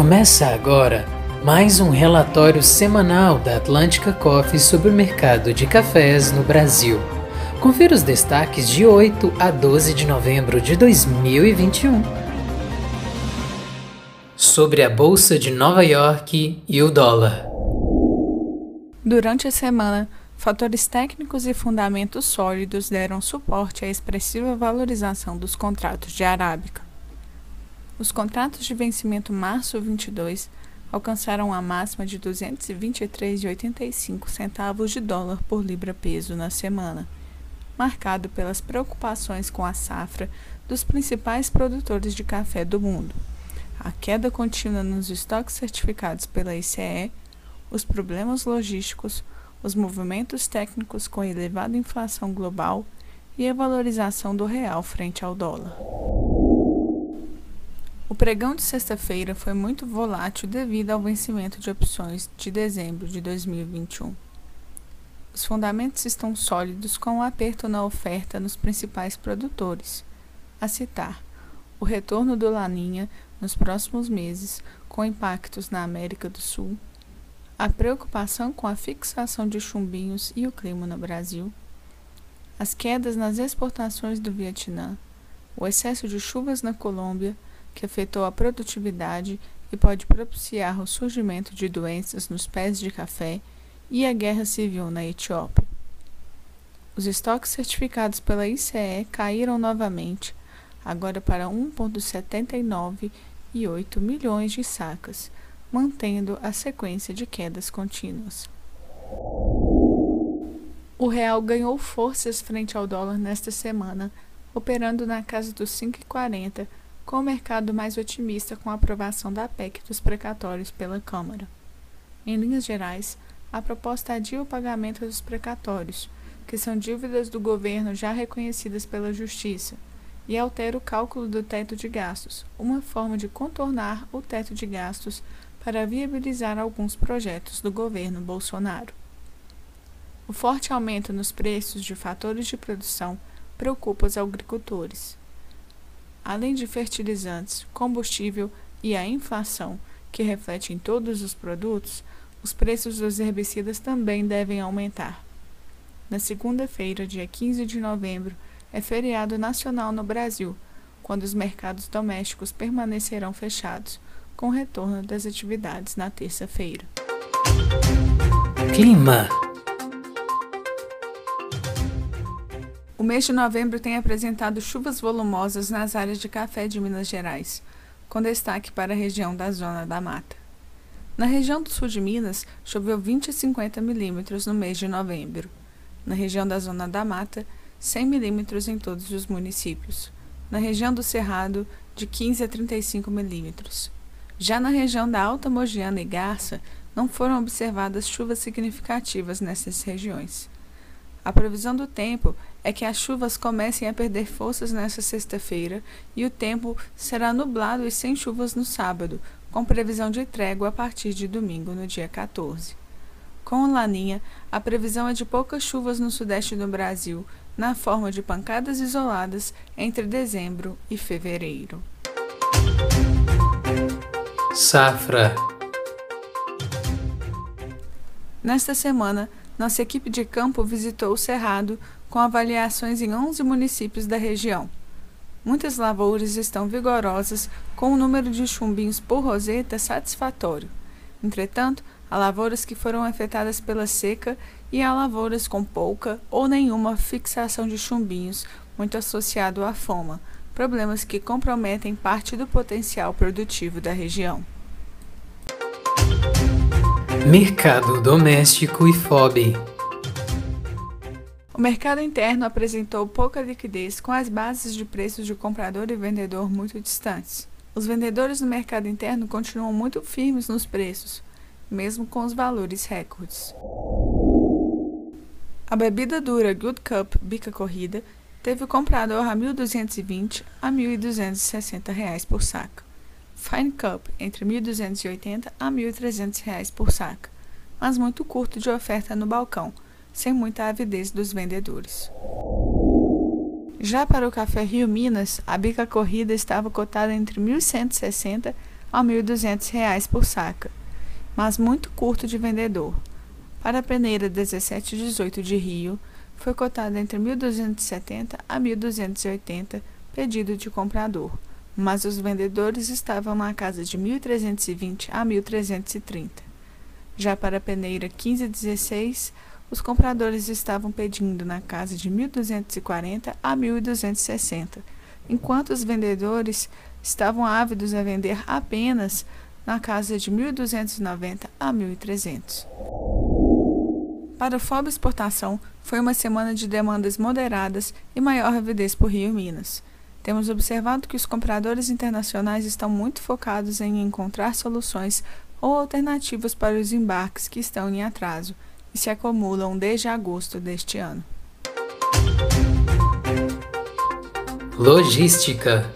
Começa agora mais um relatório semanal da Atlântica Coffee sobre o mercado de cafés no Brasil. Confira os destaques de 8 a 12 de novembro de 2021. Sobre a Bolsa de Nova York e o dólar. Durante a semana, fatores técnicos e fundamentos sólidos deram suporte à expressiva valorização dos contratos de arábica. Os contratos de vencimento março 22 alcançaram a máxima de 223,85 centavos de dólar por libra peso na semana, marcado pelas preocupações com a safra dos principais produtores de café do mundo, a queda contínua nos estoques certificados pela ICE, os problemas logísticos, os movimentos técnicos com elevada inflação global e a valorização do real frente ao dólar. Pregão de sexta-feira foi muito volátil devido ao vencimento de opções de dezembro de 2021. Os fundamentos estão sólidos com o um aperto na oferta nos principais produtores. A citar, o retorno do Laninha nos próximos meses, com impactos na América do Sul, a preocupação com a fixação de chumbinhos e o clima no Brasil, as quedas nas exportações do Vietnã, o excesso de chuvas na Colômbia que afetou a produtividade e pode propiciar o surgimento de doenças nos pés de café e a guerra civil na Etiópia. Os estoques certificados pela ICE caíram novamente, agora para 1,79 e 8 milhões de sacas, mantendo a sequência de quedas contínuas. O real ganhou forças frente ao dólar nesta semana, operando na casa dos 5,40 com o mercado mais otimista com a aprovação da PEC dos precatórios pela Câmara. Em linhas gerais, a proposta adia o pagamento dos precatórios, que são dívidas do governo já reconhecidas pela Justiça, e altera o cálculo do teto de gastos, uma forma de contornar o teto de gastos para viabilizar alguns projetos do governo Bolsonaro. O forte aumento nos preços de fatores de produção preocupa os agricultores além de fertilizantes, combustível e a inflação, que reflete em todos os produtos, os preços dos herbicidas também devem aumentar. Na segunda-feira, dia 15 de novembro, é feriado nacional no Brasil, quando os mercados domésticos permanecerão fechados, com retorno das atividades na terça-feira. Clima mês de novembro tem apresentado chuvas volumosas nas áreas de café de Minas Gerais, com destaque para a região da Zona da Mata. Na região do sul de Minas, choveu 20 a 50 milímetros no mês de novembro. Na região da Zona da Mata, 100 milímetros em todos os municípios. Na região do Cerrado, de 15 a 35 milímetros. Já na região da Alta Mogiana e Garça, não foram observadas chuvas significativas nessas regiões. A previsão do tempo é que as chuvas comecem a perder forças nesta sexta-feira e o tempo será nublado e sem chuvas no sábado, com previsão de trégua a partir de domingo, no dia 14. Com o Laninha, a previsão é de poucas chuvas no sudeste do Brasil, na forma de pancadas isoladas entre dezembro e fevereiro. Safra Nesta semana, nossa equipe de campo visitou o Cerrado com avaliações em 11 municípios da região. Muitas lavouras estão vigorosas, com o número de chumbinhos por roseta satisfatório. Entretanto, há lavouras que foram afetadas pela seca e há lavouras com pouca ou nenhuma fixação de chumbinhos, muito associado à foma, problemas que comprometem parte do potencial produtivo da região. Mercado doméstico e FOB. O mercado interno apresentou pouca liquidez com as bases de preços de comprador e vendedor muito distantes. Os vendedores no mercado interno continuam muito firmes nos preços, mesmo com os valores recordes. A bebida dura Good Cup Bica Corrida teve o comprador a 1.220 a 1.260 reais por saco. Fine Cup entre 1.280 a 1.300 reais por saca, mas muito curto de oferta no balcão, sem muita avidez dos vendedores. Já para o café Rio Minas, a bica corrida estava cotada entre 1.160 a R$ 1.200 por saca, mas muito curto de vendedor. Para a peneira 1718 de Rio, foi cotada entre 1.270 a 1.280 pedido de comprador, mas os vendedores estavam na casa de 1.320 a 1.330. Já para a peneira 1516, os compradores estavam pedindo na casa de 1.240 a 1.260, enquanto os vendedores estavam ávidos a vender apenas na casa de 1.290 a 1.300. Para o FOB Exportação, foi uma semana de demandas moderadas e maior avidez por Rio Minas. Temos observado que os compradores internacionais estão muito focados em encontrar soluções ou alternativas para os embarques que estão em atraso e se acumulam desde agosto deste ano. Logística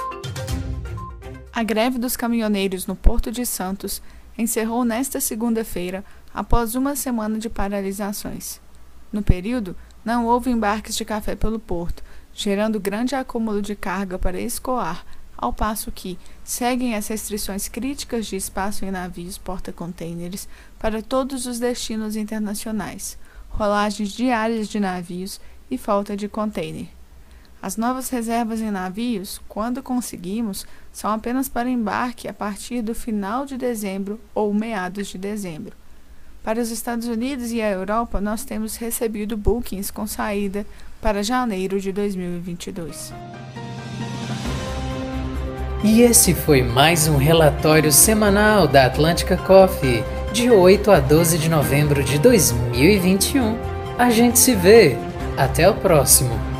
A greve dos caminhoneiros no Porto de Santos encerrou nesta segunda-feira após uma semana de paralisações. No período, não houve embarques de café pelo porto, gerando grande acúmulo de carga para escoar, ao passo que seguem as restrições críticas de espaço em navios porta-contêineres para todos os destinos internacionais, rolagens diárias de navios e falta de contêiner. As novas reservas em navios, quando conseguimos, são apenas para embarque a partir do final de dezembro ou meados de dezembro. Para os Estados Unidos e a Europa, nós temos recebido bookings com saída para janeiro de 2022. E esse foi mais um relatório semanal da Atlântica Coffee, de 8 a 12 de novembro de 2021. A gente se vê. Até o próximo.